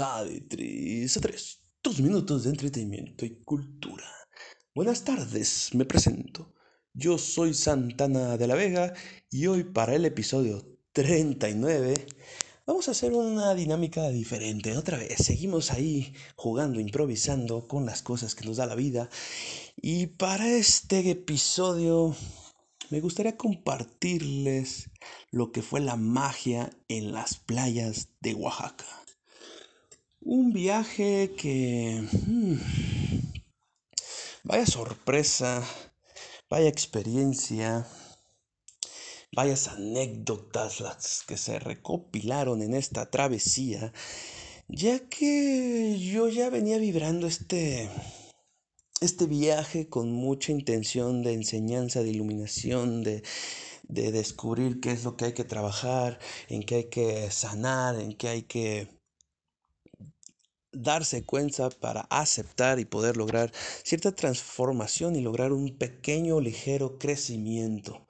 A Detris a 3, dos minutos de entretenimiento y cultura. Buenas tardes, me presento. Yo soy Santana de la Vega y hoy para el episodio 39 vamos a hacer una dinámica diferente. Otra vez, seguimos ahí jugando, improvisando con las cosas que nos da la vida. Y para este episodio me gustaría compartirles lo que fue la magia en las playas de Oaxaca. Un viaje que... Hmm, vaya sorpresa, vaya experiencia, vayas anécdotas las que se recopilaron en esta travesía, ya que yo ya venía vibrando este este viaje con mucha intención de enseñanza, de iluminación, de, de descubrir qué es lo que hay que trabajar, en qué hay que sanar, en qué hay que darse cuenta para aceptar y poder lograr cierta transformación y lograr un pequeño, ligero crecimiento.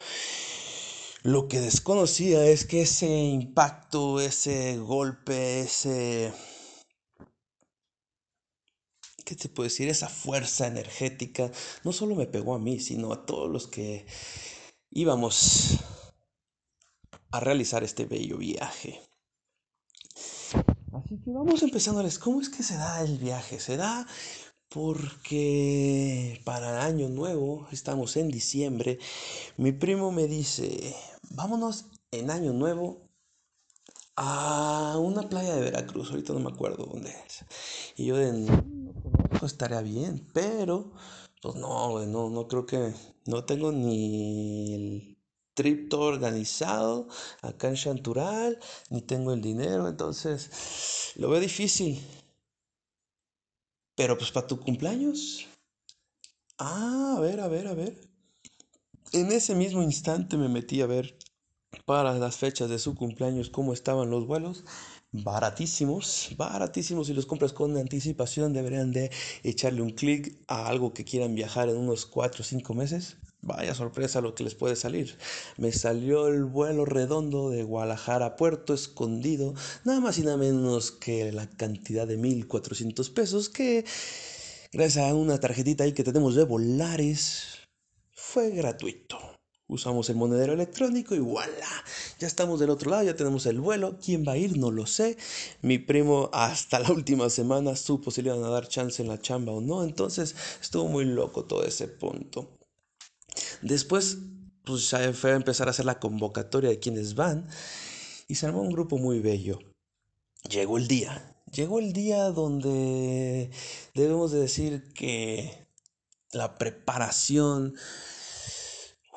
Lo que desconocía es que ese impacto, ese golpe, ese ¿qué te puedo decir? Esa fuerza energética no solo me pegó a mí, sino a todos los que íbamos a realizar este bello viaje. Así que vamos empezándoles. ¿Cómo es que se da el viaje? Se da porque para el año nuevo, estamos en diciembre, mi primo me dice, vámonos en año nuevo a una playa de Veracruz, ahorita no me acuerdo dónde es. Y yo de pues estaría bien, pero pues no, no, no creo que, no tengo ni el trip organizado acá en Chantural, ni tengo el dinero, entonces lo veo difícil. Pero pues para tu cumpleaños. Ah, a ver, a ver, a ver. En ese mismo instante me metí a ver para las fechas de su cumpleaños cómo estaban los vuelos baratísimos, baratísimos. Si los compras con anticipación, deberían de echarle un clic a algo que quieran viajar en unos 4 o 5 meses. Vaya sorpresa lo que les puede salir. Me salió el vuelo redondo de Guadalajara a Puerto Escondido, nada más y nada menos que la cantidad de 1.400 pesos que, gracias a una tarjetita ahí que tenemos de Volares, fue gratuito. Usamos el monedero electrónico y voilà, ya estamos del otro lado, ya tenemos el vuelo. ¿Quién va a ir? No lo sé. Mi primo hasta la última semana supo si le iban a dar chance en la chamba o no. Entonces estuvo muy loco todo ese punto. Después, pues ya fue a empezar a hacer la convocatoria de quienes van y se armó un grupo muy bello. Llegó el día. Llegó el día donde debemos de decir que la preparación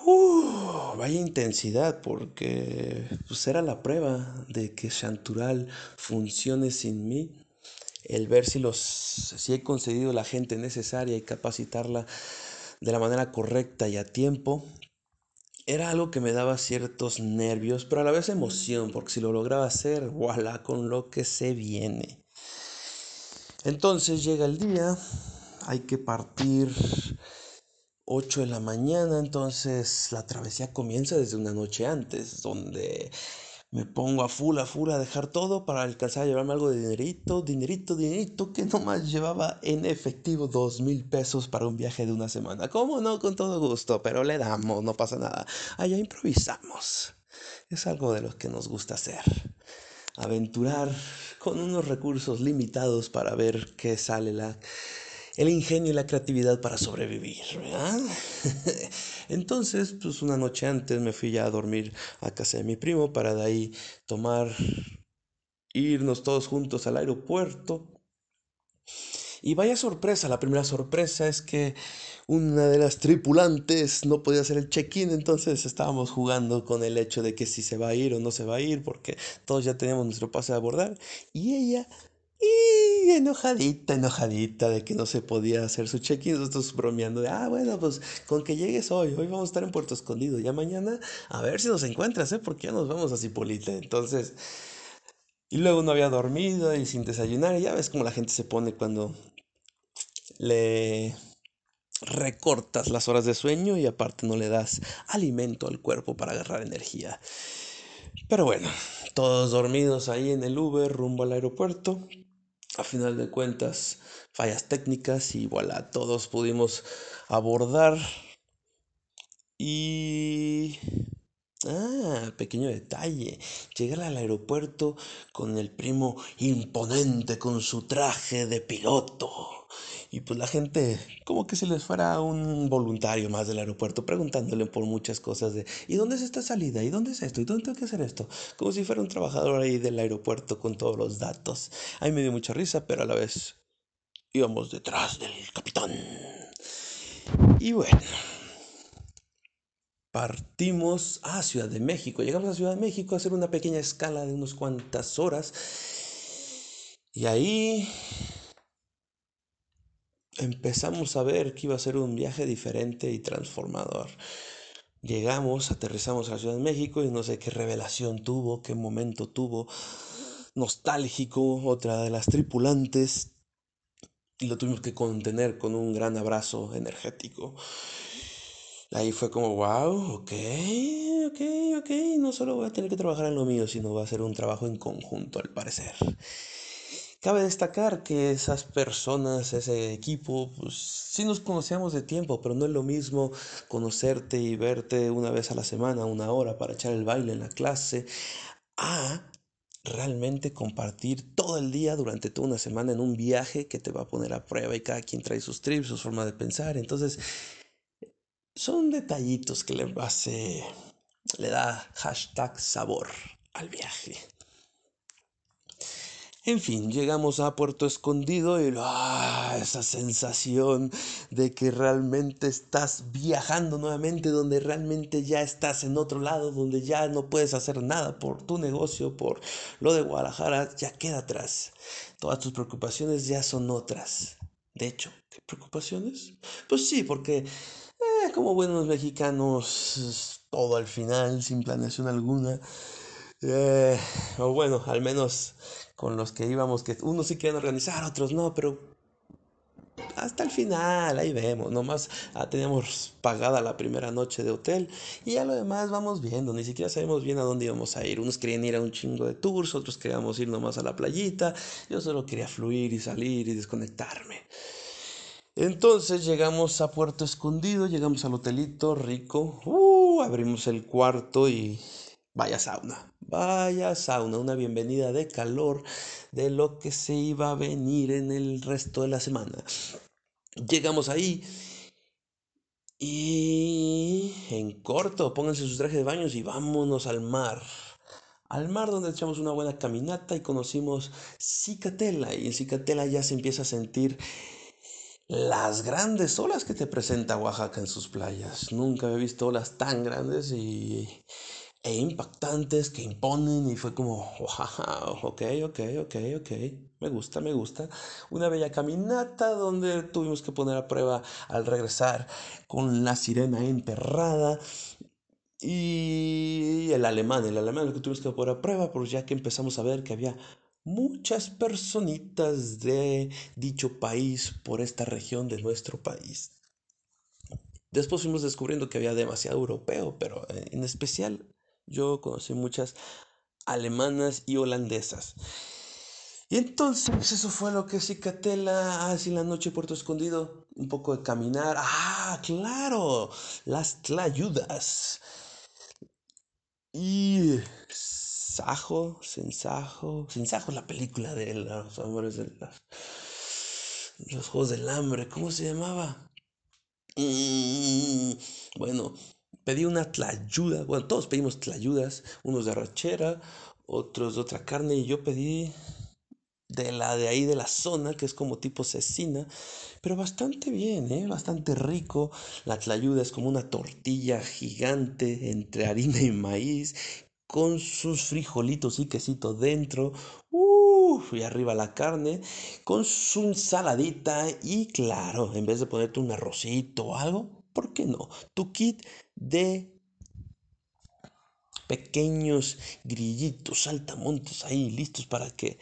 Uh, vaya intensidad, porque pues era la prueba de que Chantural funcione sin mí. El ver si, los, si he concedido la gente necesaria y capacitarla de la manera correcta y a tiempo. Era algo que me daba ciertos nervios, pero a la vez emoción, porque si lo lograba hacer, voilà, con lo que se viene. Entonces llega el día, hay que partir 8 de la mañana, entonces la travesía comienza desde una noche antes, donde me pongo a full, a full a dejar todo para alcanzar a llevarme algo de dinerito, dinerito, dinerito, que nomás llevaba en efectivo dos mil pesos para un viaje de una semana. ¿Cómo no? Con todo gusto, pero le damos, no pasa nada. Allá improvisamos. Es algo de lo que nos gusta hacer. Aventurar con unos recursos limitados para ver qué sale la el ingenio y la creatividad para sobrevivir, ¿verdad? Entonces, pues una noche antes me fui ya a dormir a casa de mi primo para de ahí tomar, irnos todos juntos al aeropuerto. Y vaya sorpresa, la primera sorpresa es que una de las tripulantes no podía hacer el check-in, entonces estábamos jugando con el hecho de que si se va a ir o no se va a ir, porque todos ya teníamos nuestro pase de abordar. Y ella, y enojadita, enojadita de que no se podía hacer su check-in, nosotros bromeando de, ah, bueno, pues con que llegues hoy, hoy vamos a estar en Puerto Escondido, ya mañana a ver si nos encuentras, ¿eh? Porque ya nos vamos a Cipolite. Entonces, y luego no había dormido y sin desayunar, y ya ves cómo la gente se pone cuando le recortas las horas de sueño y aparte no le das alimento al cuerpo para agarrar energía. Pero bueno, todos dormidos ahí en el Uber rumbo al aeropuerto. A final de cuentas, fallas técnicas y voilà, todos pudimos abordar. Y... Ah, pequeño detalle. Llegar al aeropuerto con el primo imponente con su traje de piloto y pues la gente, como que si les fuera un voluntario más del aeropuerto, preguntándole por muchas cosas de, ¿y dónde es esta salida? ¿Y dónde es esto? ¿Y dónde tengo que hacer esto? Como si fuera un trabajador ahí del aeropuerto con todos los datos. Ahí me dio mucha risa, pero a la vez íbamos detrás del capitán. Y bueno. Partimos a Ciudad de México. Llegamos a Ciudad de México a hacer una pequeña escala de unas cuantas horas. Y ahí empezamos a ver que iba a ser un viaje diferente y transformador. Llegamos, aterrizamos a la Ciudad de México y no sé qué revelación tuvo, qué momento tuvo, nostálgico, otra de las tripulantes, y lo tuvimos que contener con un gran abrazo energético. Ahí fue como, wow, ok, ok, ok, no solo voy a tener que trabajar en lo mío, sino va a ser un trabajo en conjunto al parecer. Cabe destacar que esas personas, ese equipo, pues sí nos conocíamos de tiempo, pero no es lo mismo conocerte y verte una vez a la semana, una hora para echar el baile en la clase, a realmente compartir todo el día durante toda una semana en un viaje que te va a poner a prueba y cada quien trae sus trips, su forma de pensar. Entonces, son detallitos que le hace, le da hashtag sabor al viaje. En fin, llegamos a Puerto Escondido y ¡ah! esa sensación de que realmente estás viajando nuevamente, donde realmente ya estás en otro lado, donde ya no puedes hacer nada por tu negocio, por lo de Guadalajara, ya queda atrás. Todas tus preocupaciones ya son otras. De hecho, ¿qué preocupaciones? Pues sí, porque eh, como buenos mexicanos, todo al final, sin planeación alguna. Eh, o bueno, al menos con los que íbamos, que unos sí quieren organizar, otros no, pero hasta el final, ahí vemos, nomás ah, teníamos pagada la primera noche de hotel y ya lo demás vamos viendo, ni siquiera sabemos bien a dónde íbamos a ir. Unos querían ir a un chingo de tours, otros queríamos ir nomás a la playita, yo solo quería fluir y salir y desconectarme. Entonces llegamos a Puerto Escondido, llegamos al hotelito rico, uh, abrimos el cuarto y vaya sauna. Vaya sauna, una bienvenida de calor de lo que se iba a venir en el resto de la semana. Llegamos ahí y en corto, pónganse sus trajes de baños y vámonos al mar. Al mar donde echamos una buena caminata y conocimos Cicatela. Y en Cicatela ya se empieza a sentir las grandes olas que te presenta Oaxaca en sus playas. Nunca he visto olas tan grandes y e impactantes que imponen y fue como, wow, ok, ok, ok, ok, me gusta, me gusta. Una bella caminata donde tuvimos que poner a prueba al regresar con la sirena enterrada y el alemán, el alemán lo que tuvimos que poner a prueba, pues ya que empezamos a ver que había muchas personitas de dicho país por esta región de nuestro país. Después fuimos descubriendo que había demasiado europeo, pero en especial yo conocí muchas alemanas y holandesas. Y entonces eso fue lo que Cicatela hace en la noche Puerto Escondido. Un poco de caminar. Ah, claro. Las tlayudas. Y Sajo, Sensajo. Sensajo es la película de los amores de los Juegos del Hambre. ¿Cómo se llamaba? Mm, bueno, pedí una tlayuda, bueno, todos pedimos tlayudas, unos de arrachera, otros de otra carne, y yo pedí de la de ahí de la zona, que es como tipo cecina, pero bastante bien, ¿eh? bastante rico. La tlayuda es como una tortilla gigante entre harina y maíz, con sus frijolitos y quesito dentro. Uf, y arriba la carne, con su ensaladita y claro, en vez de ponerte un arrocito o algo, ¿por qué no? Tu kit de pequeños grillitos, saltamontes ahí listos para que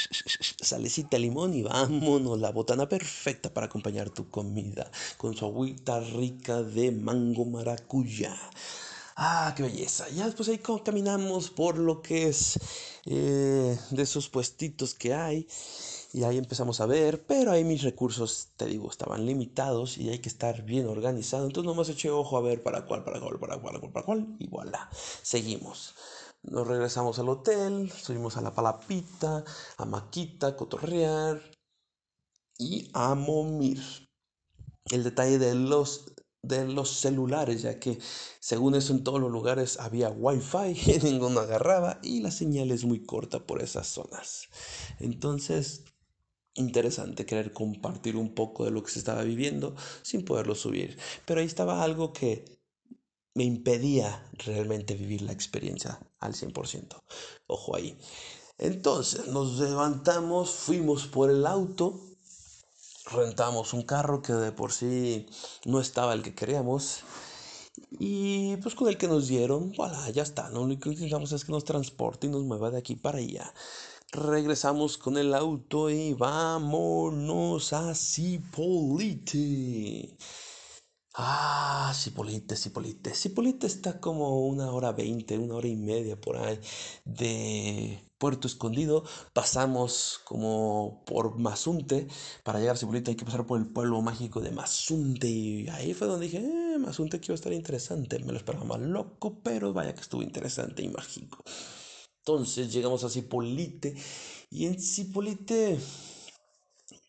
salecita limón y vámonos, la botana perfecta para acompañar tu comida con su agüita rica de mango maracuyá. Ah, qué belleza. Ya después ahí caminamos por lo que es eh, de esos puestitos que hay. Y ahí empezamos a ver, pero ahí mis recursos, te digo, estaban limitados y hay que estar bien organizado. Entonces nomás eché ojo a ver para cuál, para cuál, para cuál, para cuál, y voilà, seguimos. Nos regresamos al hotel, subimos a la palapita, a Maquita, cotorrear y a momir. El detalle de los de los celulares, ya que según eso en todos los lugares había wifi y ninguno agarraba y la señal es muy corta por esas zonas. Entonces, interesante querer compartir un poco de lo que se estaba viviendo sin poderlo subir. Pero ahí estaba algo que me impedía realmente vivir la experiencia al 100%. Ojo ahí. Entonces nos levantamos, fuimos por el auto, rentamos un carro que de por sí no estaba el que queríamos. Y pues con el que nos dieron, voilà, ya está. Lo único que necesitamos es que nos transporte y nos mueva de aquí para allá regresamos con el auto y vámonos a Cipolite. Ah, Cipolite, Cipolite. Cipolite está como una hora veinte, una hora y media por ahí de Puerto Escondido. Pasamos como por Mazunte. Para llegar a Cipolite hay que pasar por el pueblo mágico de Mazunte. Y ahí fue donde dije, eh, Mazunte que iba a estar interesante. Me lo esperaba más loco, pero vaya que estuvo interesante y mágico. Entonces llegamos a Cipolite y en Cipolite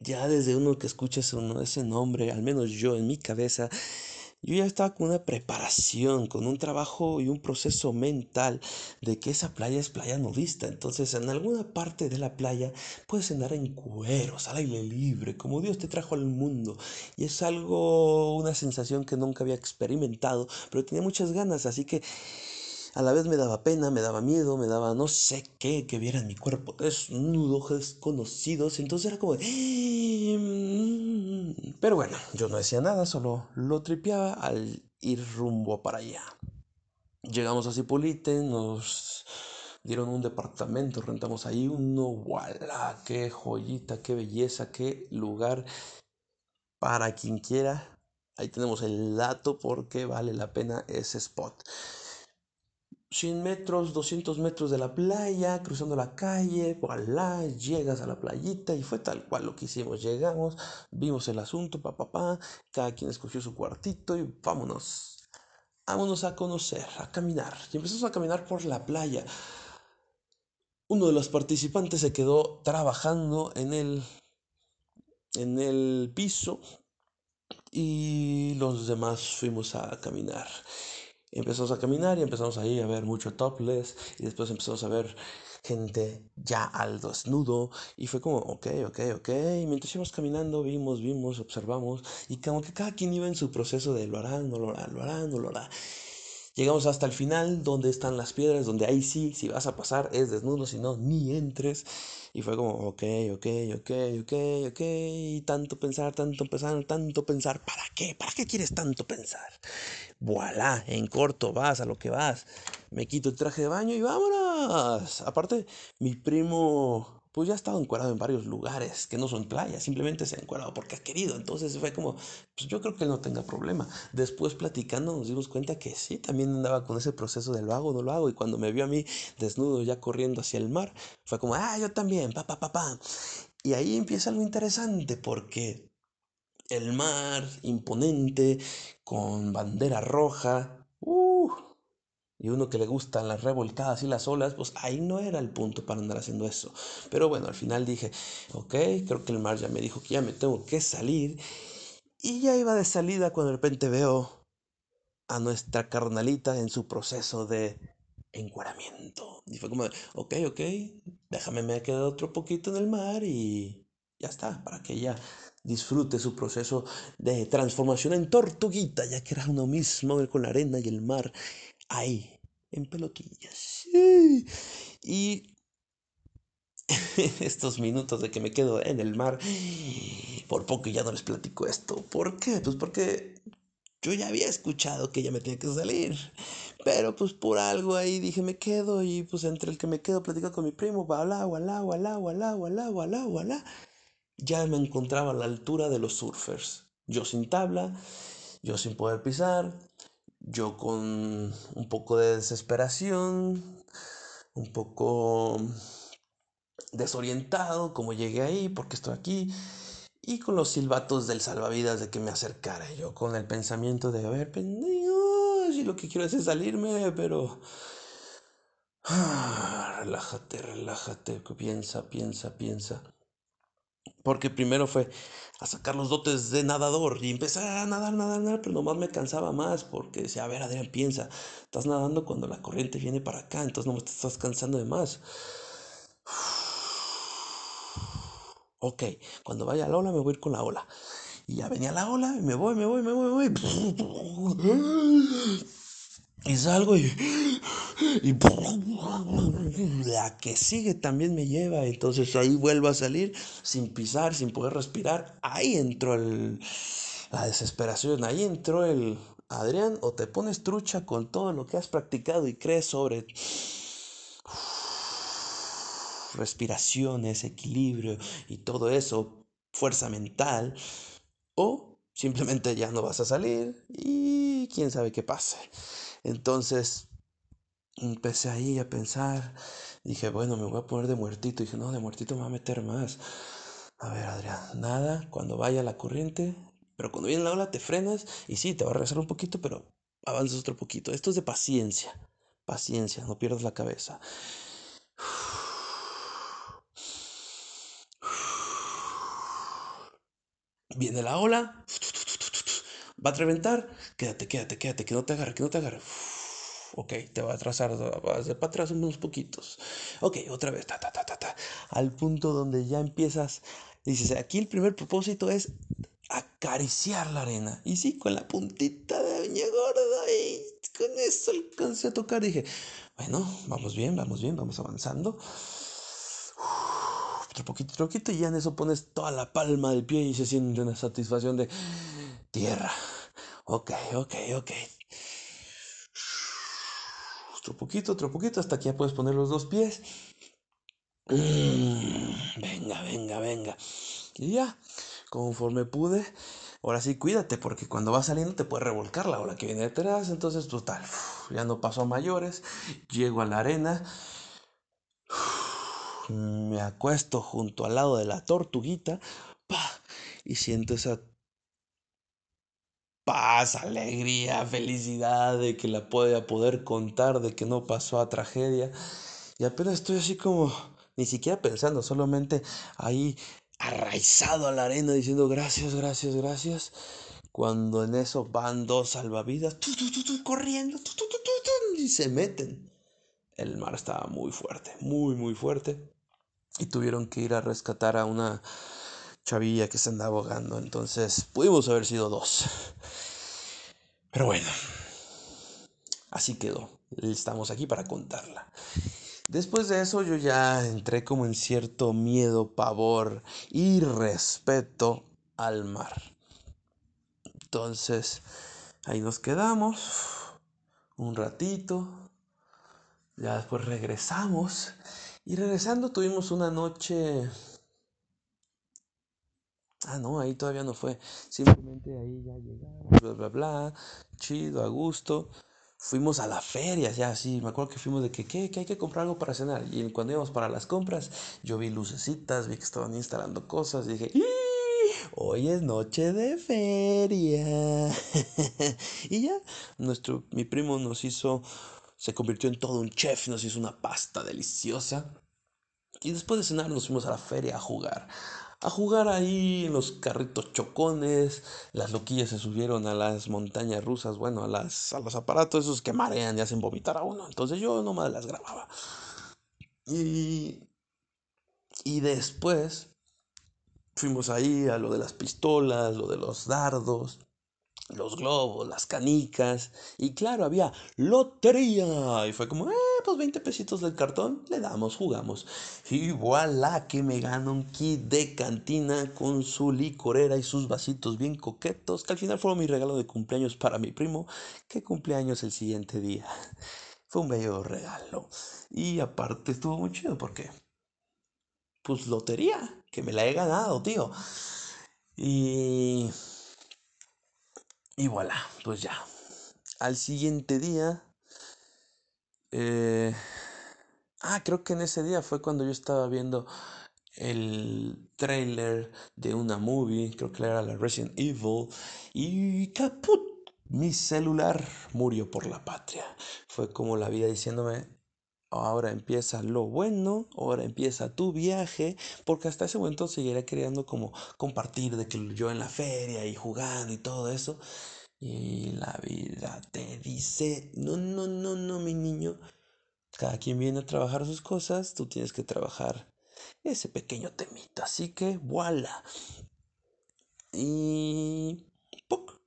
ya desde uno que escucha ese nombre, al menos yo en mi cabeza, yo ya estaba con una preparación, con un trabajo y un proceso mental de que esa playa es playa nudista. Entonces, en alguna parte de la playa puedes andar en cueros, al aire libre, como Dios te trajo al mundo. Y es algo, una sensación que nunca había experimentado, pero tenía muchas ganas. Así que a la vez me daba pena, me daba miedo, me daba no sé qué, que vieran mi cuerpo desnudo, desconocidos. Entonces era como mm". Pero bueno, yo no decía nada, solo lo tripeaba al ir rumbo para allá. Llegamos a Cipolite, nos dieron un departamento, rentamos ahí uno, voilà, qué joyita, qué belleza, qué lugar para quien quiera. Ahí tenemos el dato porque vale la pena ese spot. 100 metros, 200 metros de la playa, cruzando la calle, voilà, llegas a la playita y fue tal cual lo que hicimos. Llegamos, vimos el asunto, pa, pa, pa, cada quien escogió su cuartito y vámonos. Vámonos a conocer, a caminar. Y empezamos a caminar por la playa. Uno de los participantes se quedó trabajando en el, en el piso y los demás fuimos a caminar empezamos a caminar y empezamos ahí a ver mucho topless y después empezamos a ver gente ya al desnudo y fue como, ok, ok, ok, y mientras íbamos caminando vimos, vimos, observamos y como que cada quien iba en su proceso de lo hará, no lo hará, lo hará, no lo hará. Llegamos hasta el final, donde están las piedras, donde ahí sí, si vas a pasar es desnudo, si no, ni entres. Y fue como, ok, ok, ok, ok, ok, tanto pensar, tanto pensar, tanto pensar, ¿para qué? ¿Para qué quieres tanto pensar? voilà, en corto, vas a lo que vas. Me quito el traje de baño y vámonos. Aparte, mi primo, pues ya ha estado encuadrado en varios lugares que no son playas, simplemente se ha encuadrado porque ha querido. Entonces fue como, pues yo creo que él no tenga problema. Después platicando nos dimos cuenta que sí, también andaba con ese proceso de lo hago, no lo hago. Y cuando me vio a mí desnudo ya corriendo hacia el mar, fue como, ah, yo también, pa, pa, pa, pa. Y ahí empieza lo interesante porque el mar imponente, con bandera roja, y uno que le gustan las revolcadas y las olas, pues ahí no era el punto para andar haciendo eso. Pero bueno, al final dije, ok, creo que el mar ya me dijo que ya me tengo que salir. Y ya iba de salida cuando de repente veo a nuestra carnalita en su proceso de encueramiento. Y fue como, ok, ok, déjame me quedar otro poquito en el mar y ya está, para que ella disfrute su proceso de transformación en tortuguita, ya que era uno mismo con la arena y el mar ahí, en pelotillas. Y estos minutos de que me quedo en el mar, por poco ya no les platico esto. ¿Por qué? Pues porque yo ya había escuchado que ella me tenía que salir. Pero pues por algo ahí dije me quedo y pues entre el que me quedo platicando con mi primo, voilà, voilà, voilà, voilà, voilà, ya me encontraba a la altura de los surfers. Yo sin tabla, yo sin poder pisar, yo con un poco de desesperación, un poco desorientado, como llegué ahí, porque estoy aquí, y con los silbatos del salvavidas de que me acercara, yo con el pensamiento de, a ver, pendejo, si lo que quiero es salirme, pero... Ah, relájate, relájate, piensa, piensa, piensa. Porque primero fue a sacar los dotes de nadador y empecé a nadar, nadar, nadar, pero nomás me cansaba más porque decía, a ver, Adrián, piensa, estás nadando cuando la corriente viene para acá, entonces no me estás cansando de más. Ok, cuando vaya la ola me voy a ir con la ola. Y ya venía la ola, y me voy, me voy, me voy, me voy. Y salgo y, y la que sigue también me lleva. Entonces ahí vuelvo a salir sin pisar, sin poder respirar. Ahí entró el, la desesperación, ahí entró el Adrián, o te pones trucha con todo lo que has practicado y crees sobre respiraciones, equilibrio y todo eso, fuerza mental, o simplemente ya no vas a salir y quién sabe qué pase. Entonces empecé ahí a pensar, dije, bueno, me voy a poner de muertito. dije, no, de muertito me va a meter más. A ver, Adrián, nada, cuando vaya la corriente, pero cuando viene la ola te frenas y sí, te va a regresar un poquito, pero avanzas otro poquito. Esto es de paciencia, paciencia, no pierdas la cabeza. Viene la ola, va a reventar, quédate, quédate, quédate, que no te agarre, que no te agarre. ok, te va a atrasar, vas de para atrás unos poquitos. Ok, otra vez, ta, ta, ta, ta, ta, al punto donde ya empiezas, dices, aquí el primer propósito es acariciar la arena. Y sí, con la puntita de uña gorda y con eso alcancé a tocar. Dije, bueno, vamos bien, vamos bien, vamos avanzando otro poquito, otro poquito, y ya en eso pones toda la palma del pie y se siente una satisfacción de tierra. Ok, ok, ok. Otro poquito, otro poquito, hasta que ya puedes poner los dos pies. Mm, venga, venga, venga. Y ya, conforme pude, ahora sí cuídate, porque cuando vas saliendo te puede revolcar la ola que viene detrás. Entonces, total, ya no pasó a mayores. Llego a la arena me acuesto junto al lado de la tortuguita y siento esa paz, alegría, felicidad de que la pueda poder contar, de que no pasó a tragedia. Y apenas estoy así como, ni siquiera pensando, solamente ahí arraizado a la arena diciendo gracias, gracias, gracias. Cuando en eso van dos salvavidas corriendo y se meten. El mar estaba muy fuerte, muy, muy fuerte y tuvieron que ir a rescatar a una chavilla que se andaba ahogando. Entonces pudimos haber sido dos. Pero bueno, así quedó. Estamos aquí para contarla. Después de eso yo ya entré como en cierto miedo, pavor y respeto al mar. Entonces ahí nos quedamos un ratito. Ya después regresamos y regresando tuvimos una noche... Ah, no, ahí todavía no fue. Simplemente ahí ya llegamos, bla, bla, bla. Chido, a gusto. Fuimos a la feria, ya así. Me acuerdo que fuimos de que, ¿qué? Que hay que comprar algo para cenar. Y cuando íbamos para las compras, yo vi lucecitas, vi que estaban instalando cosas. Y dije, hoy es noche de feria. y ya, nuestro, mi primo nos hizo se convirtió en todo un chef, nos hizo una pasta deliciosa. Y después de cenar nos fuimos a la feria a jugar. A jugar ahí en los carritos chocones. Las loquillas se subieron a las montañas rusas, bueno, a, las, a los aparatos esos que marean y hacen vomitar a uno. Entonces yo nomás las grababa. Y, y después fuimos ahí a lo de las pistolas, lo de los dardos los globos, las canicas, y claro, había lotería. Y fue como, eh, pues 20 pesitos del cartón, le damos, jugamos. Y voilà que me gano un kit de cantina con su licorera y sus vasitos bien coquetos, que al final fue mi regalo de cumpleaños para mi primo, que cumpleaños el siguiente día. Fue un bello regalo. Y aparte estuvo muy chido porque, pues lotería, que me la he ganado, tío. Y y voilà, pues ya. Al siguiente día... Eh, ah, creo que en ese día fue cuando yo estaba viendo el trailer de una movie, creo que era la Resident Evil, y caput, mi celular murió por la patria. Fue como la vida diciéndome, ahora empieza lo bueno, ahora empieza tu viaje, porque hasta ese momento seguiré queriendo como compartir de que yo en la feria y jugando y todo eso. Y la vida te dice, no, no, no, no, mi niño, cada quien viene a trabajar sus cosas, tú tienes que trabajar ese pequeño temita. Así que, voilà. Y... ¡puc!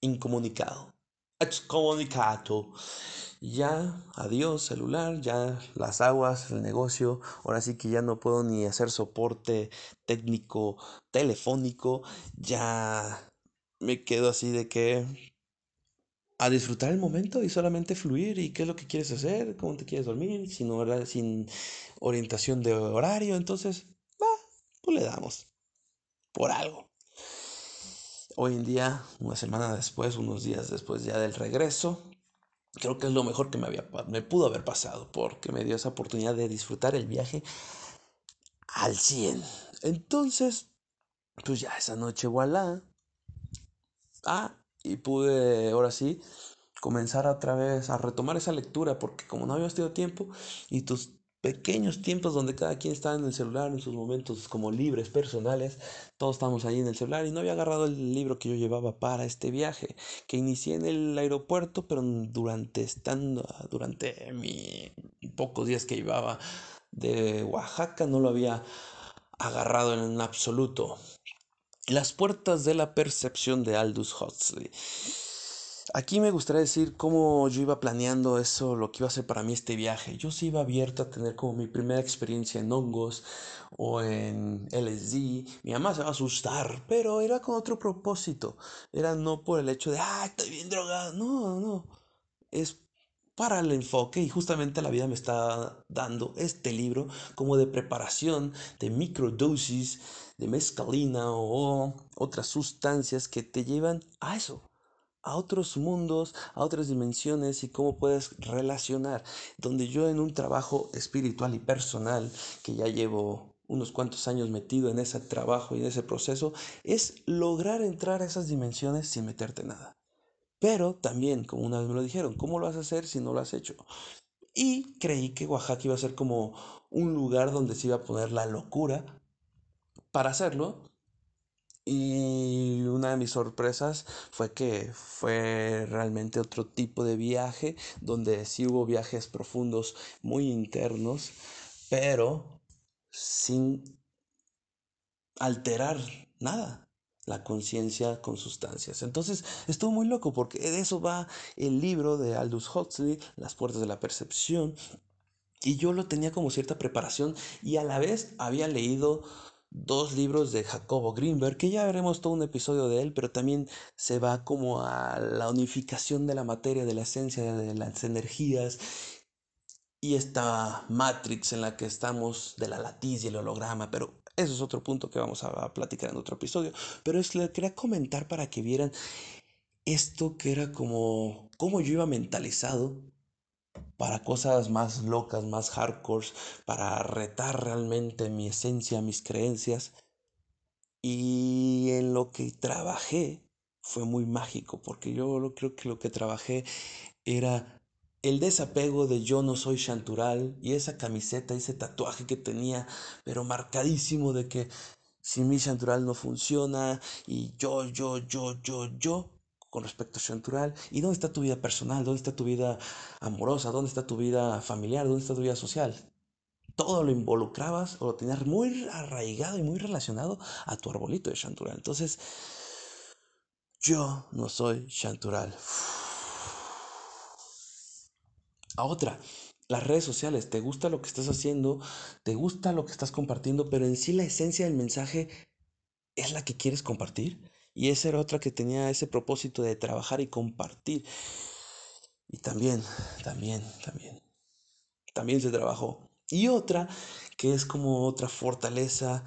Incomunicado. Excomunicado. Ya, adiós celular, ya las aguas, el negocio, ahora sí que ya no puedo ni hacer soporte técnico telefónico, ya me quedo así de que a disfrutar el momento y solamente fluir. Y qué es lo que quieres hacer, cómo te quieres dormir, sin, sin orientación de horario, entonces, va, pues le damos, por algo. Hoy en día, una semana después, unos días después ya del regreso, creo que es lo mejor que me, había, me pudo haber pasado, porque me dio esa oportunidad de disfrutar el viaje al 100. Entonces, pues ya esa noche, voilà. Ah, y pude, ahora sí, comenzar otra vez a retomar esa lectura, porque como no había tenido tiempo y tus pequeños tiempos donde cada quien estaba en el celular en sus momentos como libres, personales. Todos estábamos ahí en el celular y no había agarrado el libro que yo llevaba para este viaje, que inicié en el aeropuerto, pero durante estando, durante mi pocos días que llevaba de Oaxaca no lo había agarrado en absoluto. Las puertas de la percepción de Aldous Huxley. Aquí me gustaría decir cómo yo iba planeando eso, lo que iba a ser para mí este viaje. Yo sí iba abierto a tener como mi primera experiencia en hongos o en LSD. Mi mamá se va a asustar, pero era con otro propósito. Era no por el hecho de, ah, estoy bien drogado. No, no. Es para el enfoque y justamente la vida me está dando este libro como de preparación de microdosis de mescalina o otras sustancias que te llevan a eso, a otros mundos, a otras dimensiones y cómo puedes relacionar. Donde yo en un trabajo espiritual y personal, que ya llevo unos cuantos años metido en ese trabajo y en ese proceso, es lograr entrar a esas dimensiones sin meterte nada. Pero también, como una vez me lo dijeron, ¿cómo lo vas a hacer si no lo has hecho? Y creí que Oaxaca iba a ser como un lugar donde se iba a poner la locura para hacerlo y una de mis sorpresas fue que fue realmente otro tipo de viaje, donde sí hubo viajes profundos, muy internos, pero sin alterar nada la conciencia con sustancias. Entonces estuvo muy loco porque de eso va el libro de Aldous Huxley, Las puertas de la percepción, y yo lo tenía como cierta preparación y a la vez había leído dos libros de Jacobo Greenberg, que ya veremos todo un episodio de él, pero también se va como a la unificación de la materia, de la esencia, de las energías y esta matrix en la que estamos de la latiz y el holograma, pero eso es otro punto que vamos a platicar en otro episodio, pero es quería comentar para que vieran esto que era como cómo yo iba mentalizado para cosas más locas, más hardcore, para retar realmente mi esencia, mis creencias. Y en lo que trabajé fue muy mágico, porque yo creo que lo que trabajé era el desapego de yo no soy Chantural y esa camiseta, ese tatuaje que tenía, pero marcadísimo de que si mi Chantural no funciona y yo, yo, yo, yo, yo con respecto a Chantural. ¿Y dónde está tu vida personal? ¿Dónde está tu vida amorosa? ¿Dónde está tu vida familiar? ¿Dónde está tu vida social? Todo lo involucrabas o lo tenías muy arraigado y muy relacionado a tu arbolito de Chantural. Entonces, yo no soy Chantural. A otra, las redes sociales, te gusta lo que estás haciendo, te gusta lo que estás compartiendo, pero en sí la esencia del mensaje es la que quieres compartir. Y esa era otra que tenía ese propósito de trabajar y compartir. Y también, también, también, también se trabajó. Y otra que es como otra fortaleza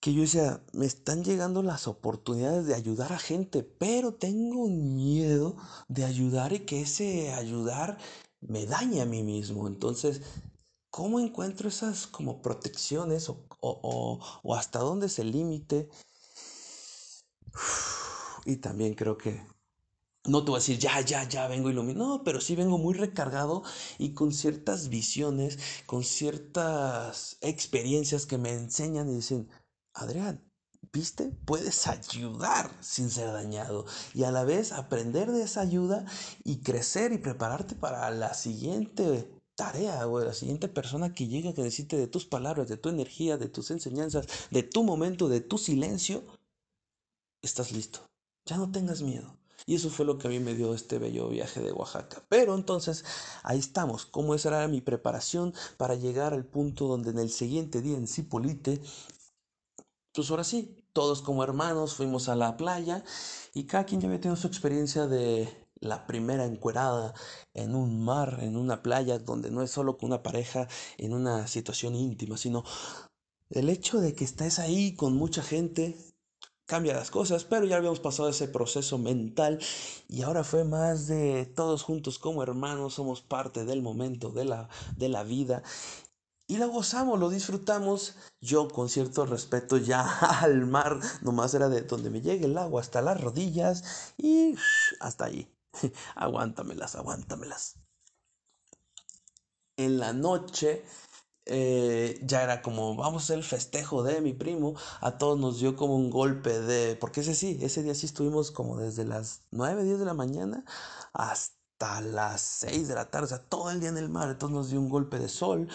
que yo decía, me están llegando las oportunidades de ayudar a gente, pero tengo miedo de ayudar y que ese ayudar me dañe a mí mismo. Entonces, ¿cómo encuentro esas como protecciones o, o, o hasta dónde es el límite? Y también creo que no te voy a decir, ya, ya, ya vengo iluminado, pero sí vengo muy recargado y con ciertas visiones, con ciertas experiencias que me enseñan y dicen, Adrián, ¿viste? Puedes ayudar sin ser dañado y a la vez aprender de esa ayuda y crecer y prepararte para la siguiente tarea o la siguiente persona que llegue que necesite de tus palabras, de tu energía, de tus enseñanzas, de tu momento, de tu silencio. Estás listo. Ya no tengas miedo. Y eso fue lo que a mí me dio este bello viaje de Oaxaca. Pero entonces ahí estamos. ¿Cómo esa era mi preparación para llegar al punto donde en el siguiente día en Cipolite, pues ahora sí, todos como hermanos fuimos a la playa y cada quien ya había tenido su experiencia de la primera encuerada en un mar, en una playa, donde no es solo con una pareja en una situación íntima, sino el hecho de que estés ahí con mucha gente cambia las cosas, pero ya habíamos pasado ese proceso mental y ahora fue más de todos juntos como hermanos, somos parte del momento de la, de la vida y la gozamos, lo disfrutamos. Yo con cierto respeto ya al mar, nomás era de donde me llegue el agua hasta las rodillas y hasta ahí. aguántamelas, aguántamelas. En la noche eh, ya era como, vamos a el festejo de mi primo, a todos nos dio como un golpe de, porque ese sí, ese día sí estuvimos como desde las 9, 10 de la mañana hasta las 6 de la tarde, o sea, todo el día en el mar, entonces nos dio un golpe de sol,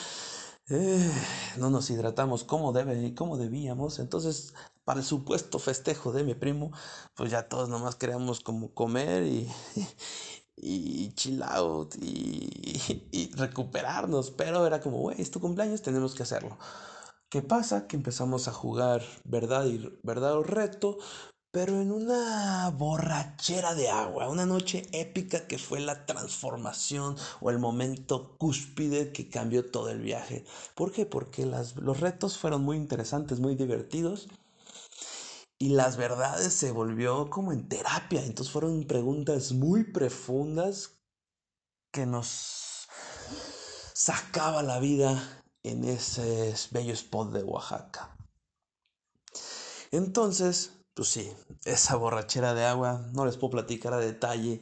eh, no nos hidratamos como debe como debíamos, entonces para el supuesto festejo de mi primo, pues ya todos nomás queríamos como comer y, y chill out y, recuperarnos. Pero era como, güey, es tu cumpleaños, tenemos que hacerlo. ¿Qué pasa? Que empezamos a jugar verdad y verdad o reto, pero en una borrachera de agua, una noche épica que fue la transformación o el momento cúspide que cambió todo el viaje. ¿Por qué? Porque las, los retos fueron muy interesantes, muy divertidos y las verdades se volvió como en terapia. Entonces fueron preguntas muy profundas que nos sacaba la vida en ese bello spot de Oaxaca. Entonces, pues sí, esa borrachera de agua, no les puedo platicar a detalle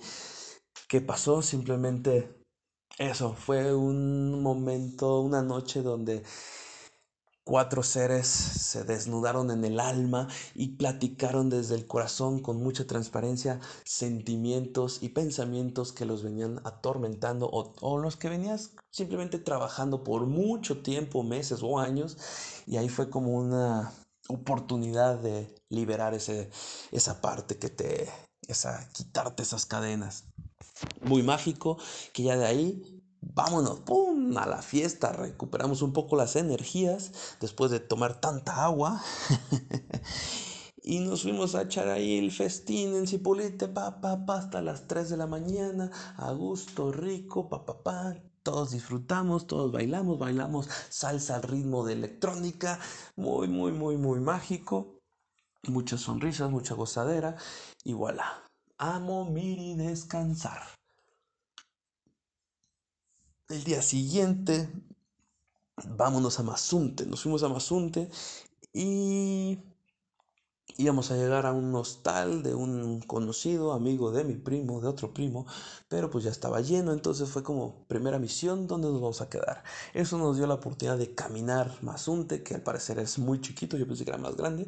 qué pasó, simplemente eso, fue un momento, una noche donde Cuatro seres se desnudaron en el alma y platicaron desde el corazón con mucha transparencia sentimientos y pensamientos que los venían atormentando o, los que venías simplemente trabajando por mucho tiempo, meses o años. Y ahí fue como una oportunidad de liberar ese, esa parte que te, esa, quitarte esas cadenas. Muy mágico que ya de ahí vámonos, ¡pum! a la fiesta, recuperamos un poco las energías después de tomar tanta agua. y nos fuimos a echar ahí el festín en Cipolite, pa, pa, hasta las 3 de la mañana, a gusto, rico, pa, pa, pa. Todos disfrutamos, todos bailamos, bailamos salsa al ritmo de electrónica, muy, muy, muy, muy mágico. Muchas sonrisas, mucha gozadera y voilà. Amo, mir y descansar. El día siguiente, vámonos a Mazunte. Nos fuimos a Mazunte y íbamos a llegar a un hostal de un conocido amigo de mi primo, de otro primo, pero pues ya estaba lleno, entonces fue como primera misión, ¿dónde nos vamos a quedar? Eso nos dio la oportunidad de caminar Mazunte, que al parecer es muy chiquito, yo pensé que era más grande,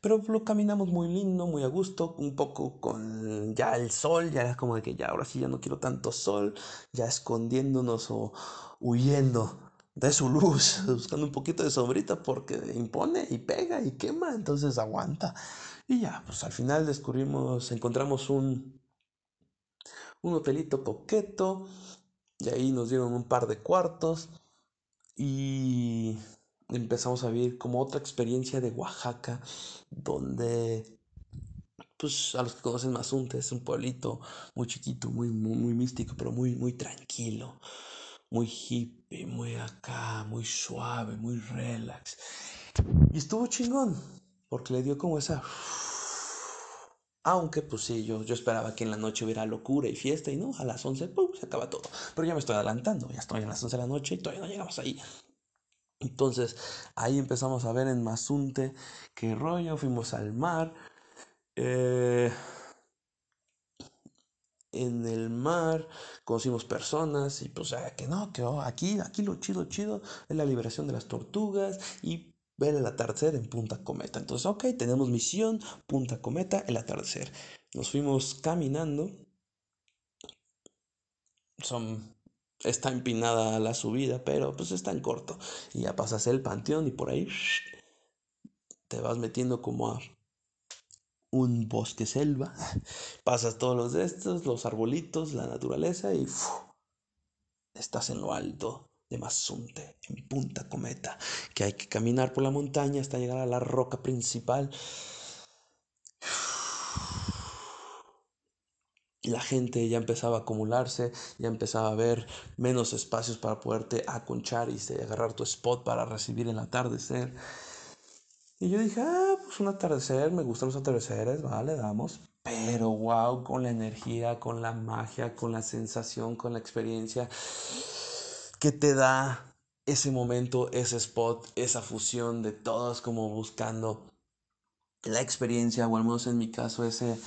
pero lo caminamos muy lindo, muy a gusto, un poco con ya el sol, ya era como de que ya ahora sí ya no quiero tanto sol, ya escondiéndonos o huyendo de su luz, buscando un poquito de sombrita porque impone y pega y quema, entonces aguanta. Y ya, pues al final descubrimos, encontramos un, un hotelito coqueto y ahí nos dieron un par de cuartos y empezamos a vivir como otra experiencia de Oaxaca donde pues a los que conocen Mazunte es un pueblito muy chiquito, muy, muy, muy místico, pero muy, muy tranquilo muy hippie, muy acá, muy suave, muy relax. Y estuvo chingón, porque le dio como esa... Aunque, pues sí, yo, yo esperaba que en la noche hubiera locura y fiesta y no, a las 11, ¡pum!, se acaba todo. Pero ya me estoy adelantando, ya estoy a las 11 de la noche y todavía no llegamos ahí. Entonces, ahí empezamos a ver en Mazunte qué rollo, fuimos al mar. Eh, en el mar, conocimos personas y pues que no, que oh, aquí, aquí lo chido, chido es la liberación de las tortugas y ver el atardecer en Punta Cometa. Entonces, ok, tenemos misión, Punta Cometa, el atardecer. Nos fuimos caminando. Son, está empinada la subida, pero pues está en corto. Y ya pasas el panteón y por ahí te vas metiendo como a un bosque selva, pasas todos los de estos, los arbolitos, la naturaleza y estás en lo alto de Mazunte, en Punta Cometa, que hay que caminar por la montaña hasta llegar a la roca principal. La gente ya empezaba a acumularse, ya empezaba a haber menos espacios para poderte aconchar y agarrar tu spot para recibir el atardecer. Y yo dije, ah, pues un atardecer, me gustan los atardeceres, vale, damos. Pero wow, con la energía, con la magia, con la sensación, con la experiencia que te da ese momento, ese spot, esa fusión de todos como buscando la experiencia, o al menos en mi caso, ese,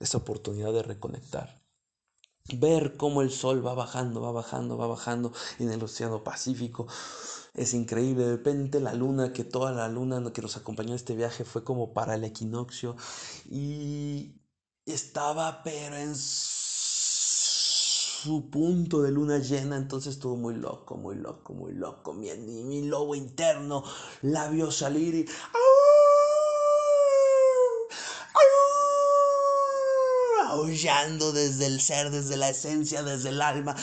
esa oportunidad de reconectar. Ver cómo el sol va bajando, va bajando, va bajando en el Océano Pacífico es increíble. De repente la luna, que toda la luna que nos acompañó en este viaje fue como para el equinoccio y estaba pero en su punto de luna llena, entonces estuvo muy loco, muy loco, muy loco. Mi, mi lobo interno la vio salir y... aullando desde el ser, desde la esencia, desde el alma.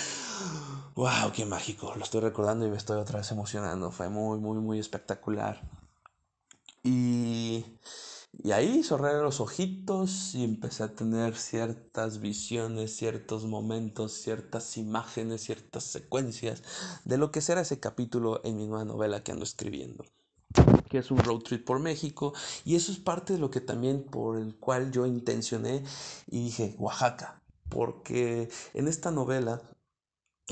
¡Wow! ¡Qué mágico! Lo estoy recordando y me estoy otra vez emocionando. Fue muy, muy, muy espectacular. Y, y ahí cerré los ojitos y empecé a tener ciertas visiones, ciertos momentos, ciertas imágenes, ciertas secuencias de lo que será ese capítulo en mi nueva novela que ando escribiendo que es un road trip por México y eso es parte de lo que también por el cual yo intencioné y dije Oaxaca porque en esta novela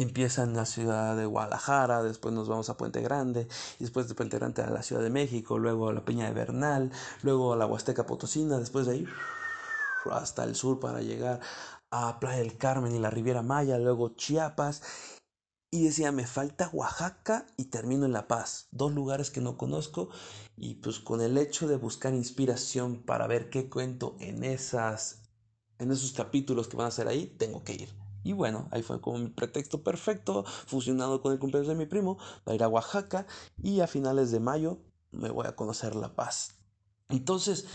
empieza en la ciudad de Guadalajara, después nos vamos a Puente Grande, y después de Puente Grande a la Ciudad de México, luego a la Peña de Bernal, luego a la Huasteca Potosina, después de ahí hasta el sur para llegar a Playa del Carmen y la Riviera Maya, luego Chiapas. Y decía, me falta Oaxaca y termino en La Paz, dos lugares que no conozco y pues con el hecho de buscar inspiración para ver qué cuento en esas en esos capítulos que van a ser ahí, tengo que ir. Y bueno, ahí fue como mi pretexto perfecto, fusionado con el cumpleaños de mi primo, para ir a Oaxaca y a finales de mayo me voy a conocer La Paz. Entonces,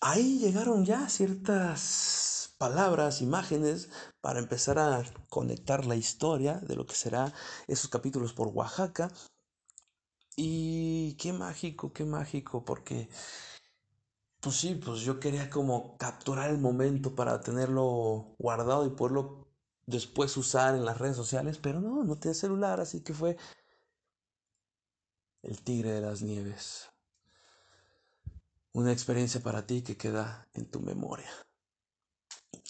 ahí llegaron ya ciertas palabras, imágenes, para empezar a conectar la historia de lo que será esos capítulos por Oaxaca. Y qué mágico, qué mágico, porque pues sí, pues yo quería como capturar el momento para tenerlo guardado y poderlo después usar en las redes sociales, pero no, no tenía celular, así que fue el tigre de las nieves. Una experiencia para ti que queda en tu memoria.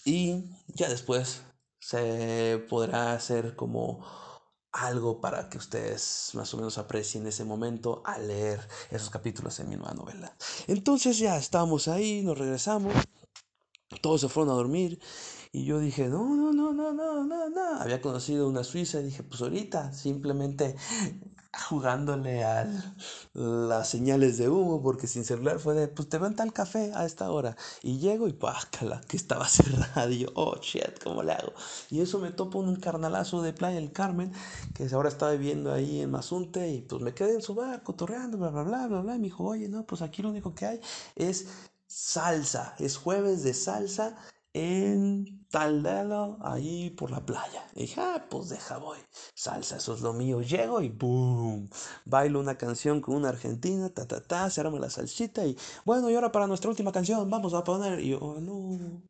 Y ya después se podrá hacer como algo para que ustedes más o menos aprecien ese momento al leer esos capítulos en mi nueva novela. Entonces ya estábamos ahí, nos regresamos, todos se fueron a dormir y yo dije, no, no, no, no, no, no, no. Había conocido una suiza y dije, pues ahorita simplemente jugándole a las señales de humo, porque sin celular fue de, pues te venta el café a esta hora. Y llego y pácala, que estaba cerrado. Y yo, oh shit, ¿cómo le hago? Y eso me topo un carnalazo de Playa del Carmen, que ahora está viviendo ahí en Mazunte, y pues me quedé en su bar cotorreando, bla, bla, bla, bla, bla. Y me dijo, oye, no, pues aquí lo único que hay es salsa, es jueves de salsa en Taldelo, ahí por la playa. Y dije, ah, pues deja voy. Salsa, eso es lo mío. Llego y boom. Bailo una canción con una argentina, ta, ta, ta, se arma la salsita y bueno, y ahora para nuestra última canción vamos a poner. Y yo, oh, no.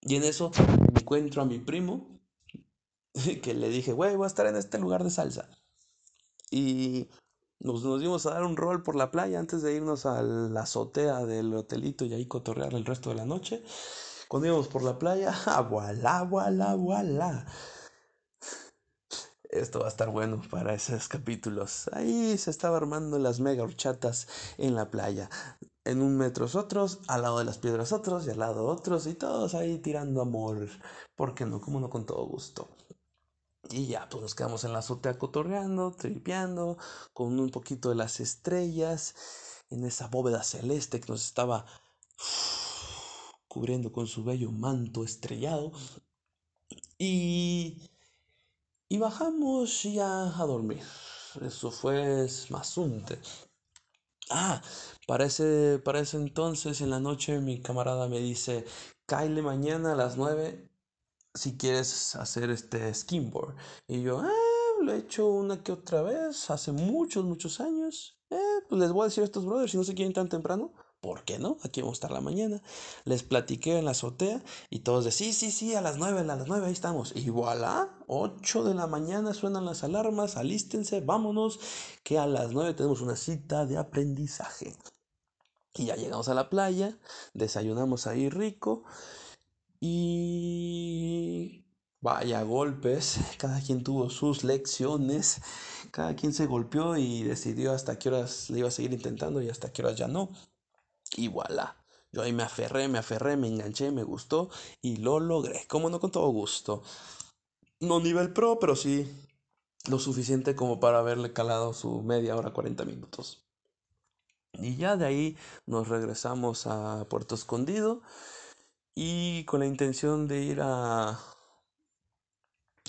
Y en eso encuentro a mi primo, que le dije, güey, voy a estar en este lugar de salsa. Y nos, nos dimos a dar un rol por la playa antes de irnos a la azotea del hotelito y ahí cotorrear el resto de la noche. Cuando íbamos por la playa, ah, voilà, voilà, voilà. Esto va a estar bueno para esos capítulos. Ahí se estaba armando las mega horchatas en la playa. En un metro otros, al lado de las piedras otros y al lado otros y todos ahí tirando amor. ¿Por qué no? Como no con todo gusto. Y ya, pues nos quedamos en la azotea cotorreando, tripeando, con un poquito de las estrellas, en esa bóveda celeste que nos estaba cubriendo con su bello manto estrellado. Y, y bajamos ya a dormir. Eso fue Mazunte. Ah, para ese, para ese entonces, en la noche, mi camarada me dice, Kyle mañana a las 9 si quieres hacer este skimboard. Y yo, ah, lo he hecho una que otra vez, hace muchos, muchos años. Eh, pues les voy a decir a estos brothers, si no se quieren tan temprano, ¿Por qué no? Aquí vamos a estar la mañana. Les platiqué en la azotea y todos de sí, sí, sí, a las nueve, a las nueve, ahí estamos. Y voilà, 8 de la mañana suenan las alarmas, alístense, vámonos, que a las nueve tenemos una cita de aprendizaje. Y ya llegamos a la playa, desayunamos ahí rico y vaya golpes, cada quien tuvo sus lecciones, cada quien se golpeó y decidió hasta qué horas le iba a seguir intentando y hasta qué horas ya no. Y voilà. Yo ahí me aferré, me aferré, me enganché, me gustó y lo logré. Como no con todo gusto. No nivel pro, pero sí lo suficiente como para haberle calado su media hora, 40 minutos. Y ya de ahí nos regresamos a Puerto Escondido y con la intención de ir a,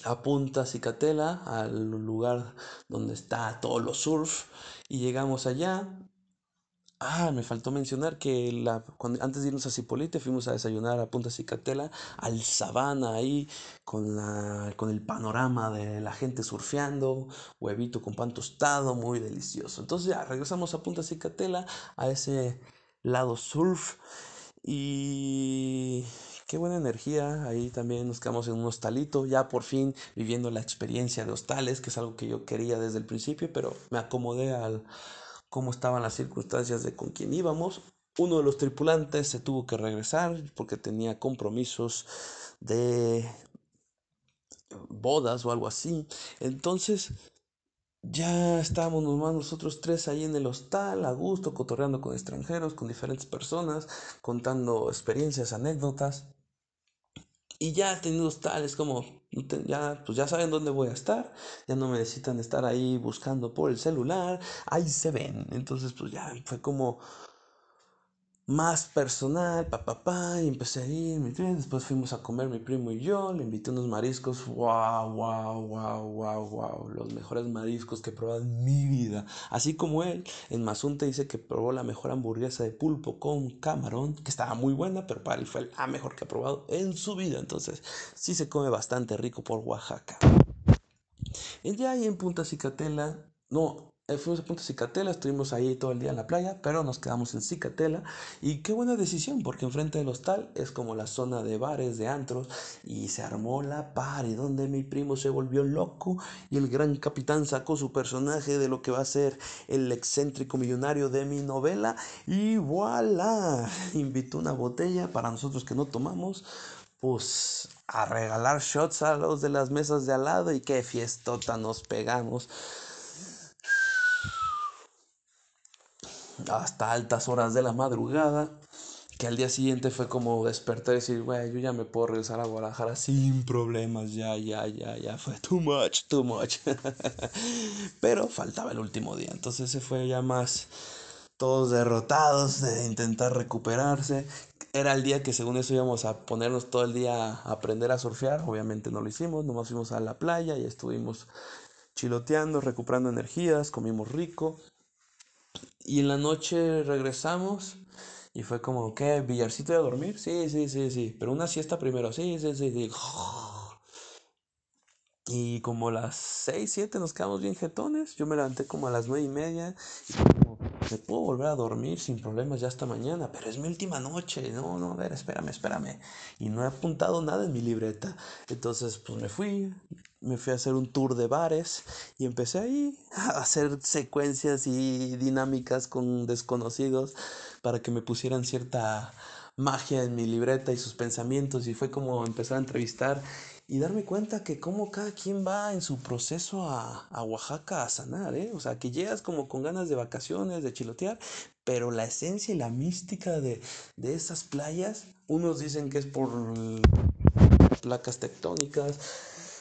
a Punta Cicatela, al lugar donde está todo lo surf. Y llegamos allá, Ah, me faltó mencionar que la, cuando, antes de irnos a Cipolite fuimos a desayunar a Punta Cicatela, al Sabana ahí, con, la, con el panorama de la gente surfeando, huevito con pan tostado, muy delicioso. Entonces ya regresamos a Punta Cicatela, a ese lado surf. Y qué buena energía. Ahí también nos quedamos en un hostalito, ya por fin viviendo la experiencia de hostales, que es algo que yo quería desde el principio, pero me acomodé al cómo estaban las circunstancias de con quién íbamos. Uno de los tripulantes se tuvo que regresar porque tenía compromisos de bodas o algo así. Entonces ya estábamos nomás nosotros tres ahí en el hostal, a gusto, cotorreando con extranjeros, con diferentes personas, contando experiencias, anécdotas. Y ya teniendo hostales como ya, pues ya saben dónde voy a estar, ya no me necesitan estar ahí buscando por el celular, ahí se ven. Entonces, pues ya fue como más personal, papá, pa, y empecé a ir, después fuimos a comer mi primo y yo, le invité unos mariscos, wow, wow, wow, wow, wow, los mejores mariscos que he probado en mi vida, así como él, en Mazunte dice que probó la mejor hamburguesa de pulpo con camarón, que estaba muy buena, pero para él fue la mejor que ha probado en su vida, entonces sí se come bastante rico por Oaxaca. Ya ahí en Punta Cicatela, no, fuimos a Punta Cicatela, estuvimos ahí todo el día en la playa, pero nos quedamos en Cicatela. Y qué buena decisión, porque enfrente del hostal es como la zona de bares, de antros, y se armó la party donde mi primo se volvió loco y el gran capitán sacó su personaje de lo que va a ser el excéntrico millonario de mi novela. Y voilà, invitó una botella para nosotros que no tomamos, pues a regalar shots a los de las mesas de al lado y qué fiestota nos pegamos. Hasta altas horas de la madrugada. Que al día siguiente fue como despertar y decir, güey, yo ya me puedo regresar a Guadalajara sin problemas, ya, ya, ya, ya, fue too much, too much. Pero faltaba el último día, entonces se fue ya más todos derrotados de intentar recuperarse. Era el día que según eso íbamos a ponernos todo el día a aprender a surfear, obviamente no lo hicimos, nomás fuimos a la playa y estuvimos chiloteando, recuperando energías, comimos rico. Y en la noche regresamos y fue como, ¿qué? ¿Villarcito de dormir? Sí, sí, sí, sí. Pero una siesta primero. Sí, sí, sí, sí. Y como a las 6, 7 nos quedamos bien jetones. Yo me levanté como a las 9 y media. Y como, me puedo volver a dormir sin problemas ya hasta mañana. Pero es mi última noche. No, no, a ver, espérame, espérame. Y no he apuntado nada en mi libreta. Entonces, pues me fui. Me fui a hacer un tour de bares. Y empecé ahí a hacer secuencias y dinámicas con desconocidos para que me pusieran cierta magia en mi libreta y sus pensamientos y fue como empezar a entrevistar y darme cuenta que como cada quien va en su proceso a, a, Oaxaca a sanar, ¿eh? O sea, que llegas como con ganas de vacaciones, de chilotear, pero la esencia y la mística de, de esas playas, unos dicen que es por placas tectónicas,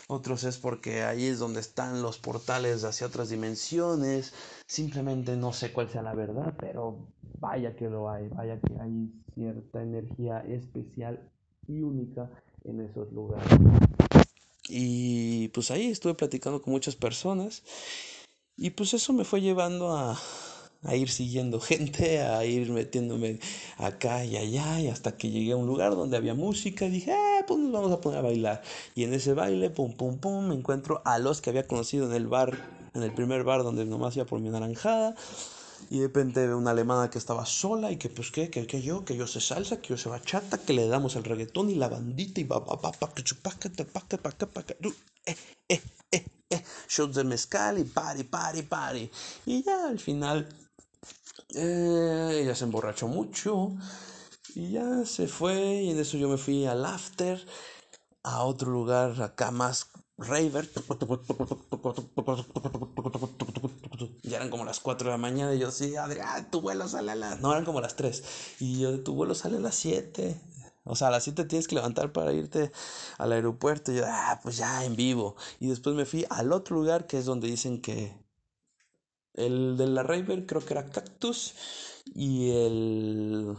otros es porque ahí es donde están los portales hacia otras dimensiones, simplemente no sé cuál sea la verdad, pero vaya que lo hay, vaya que hay cierta energía especial y única en esos lugares. Y pues ahí estuve platicando con muchas personas y pues eso me fue llevando a, a ir siguiendo gente, a ir metiéndome acá y allá, y hasta que llegué a un lugar donde había música, dije, ah, pues nos vamos a poner a bailar. Y en ese baile, pum, pum, pum, me encuentro a los que había conocido en el bar, en el primer bar donde nomás iba por mi naranjada. Y de repente veo una alemana que estaba sola y que pues que, que, que yo, que yo sé salsa, que yo sé bachata, que le damos el reggaetón y la bandita y va, va, va, pa, chupaca, tapaca, paca, paca, eh, eh, eh, eh, shots de mezcal y party, party, party. Y ya al final eh, ella se emborrachó mucho y ya se fue y en eso yo me fui al after, a otro lugar acá más raver. Ya eran como las 4 de la mañana y yo, sí, Adrián, tu vuelo sale a las... No, eran como las 3. Y yo, tu vuelo sale a las 7. O sea, a las 7 tienes que levantar para irte al aeropuerto. Y yo, ah, pues ya, en vivo. Y después me fui al otro lugar que es donde dicen que... El de la Raver creo que era Cactus. Y el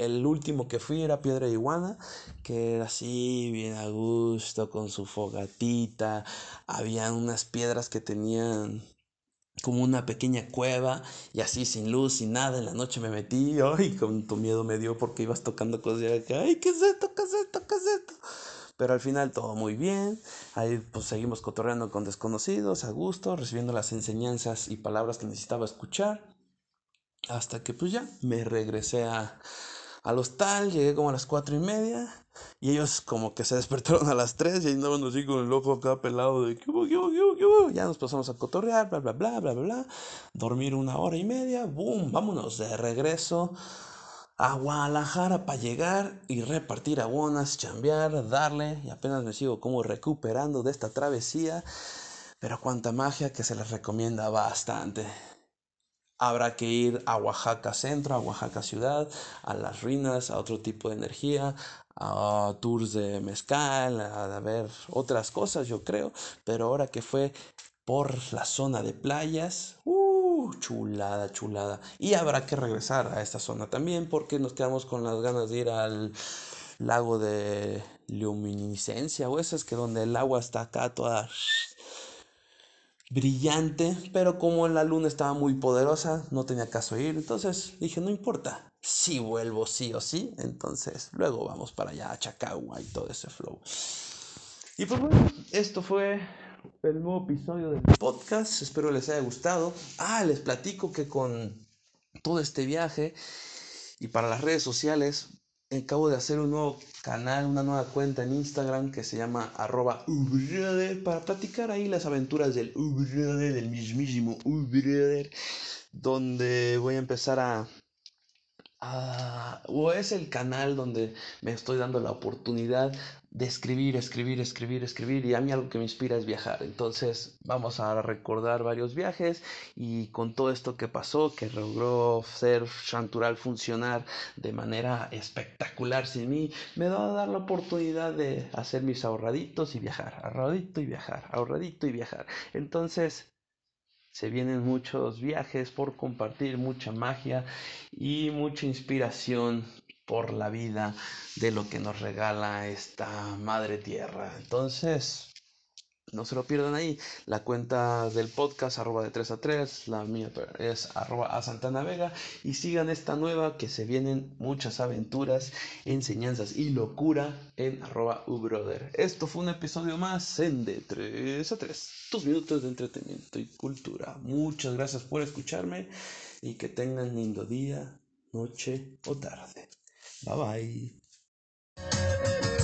el último que fui era Piedra Iguana, que era así, bien a gusto, con su fogatita. Había unas piedras que tenían como una pequeña cueva y así sin luz, sin nada. En la noche me metí, ay, con tu miedo me dio porque ibas tocando cosas y acá, ay, ¿qué es esto? ¿Qué es esto? ¿Qué es esto? Pero al final todo muy bien. Ahí pues seguimos cotorreando con desconocidos, a gusto, recibiendo las enseñanzas y palabras que necesitaba escuchar. Hasta que pues ya me regresé a, al hostal, llegué como a las cuatro y media. Y ellos como que se despertaron a las 3 y andaban así con el ojo acá pelado de ¿qué? Ya nos pasamos a cotorrear, bla, bla, bla, bla, bla, bla. Dormir una hora y media, boom, vámonos de regreso a Guadalajara para llegar y repartir aguanas, chambear, darle. Y apenas me sigo como recuperando de esta travesía. Pero cuánta magia que se les recomienda bastante. Habrá que ir a Oaxaca Centro, a Oaxaca Ciudad, a las ruinas, a otro tipo de energía, a tours de mezcal, a, ver otras cosas, yo creo. Pero ahora que fue por la zona de playas, uh, chulada, chulada. Y habrá que regresar a esta zona también porque nos quedamos con las ganas de ir al lago de luminiscencia o eso es que donde el agua está acá toda brillante, pero como la luna estaba muy poderosa, no tenía caso ir, entonces dije, no importa, si vuelvo sí o sí, entonces luego vamos para allá a Chacagua y todo ese flow. Y pues bueno, esto fue el nuevo episodio del podcast, espero les haya gustado. Ah, les platico que con todo este viaje y para las redes sociales acabo de hacer un nuevo canal, una nueva cuenta en Instagram que se llama arroba para platicar ahí las aventuras del Ubrother, del mismísimo Ubrother, donde voy a empezar a, ah, o es el canal donde me estoy dando la oportunidad de escribir, escribir, escribir, escribir y a mí algo que me inspira es viajar. Entonces vamos a recordar varios viajes y con todo esto que pasó, que logró ser Chantural funcionar de manera espectacular sin mí, me va a dar la oportunidad de hacer mis ahorraditos y viajar, ahorradito y viajar, ahorradito y viajar. Entonces se vienen muchos viajes por compartir, mucha magia y mucha inspiración por la vida de lo que nos regala esta madre tierra. Entonces, no se lo pierdan ahí. La cuenta del podcast, arroba de 3 a 3, la mía es arroba a Santana Vega. Y sigan esta nueva que se vienen muchas aventuras, enseñanzas y locura en arroba ubrother. Esto fue un episodio más en de 3 a 3. Tus minutos de entretenimiento y cultura. Muchas gracias por escucharme y que tengan lindo día, noche o tarde. Bye bye.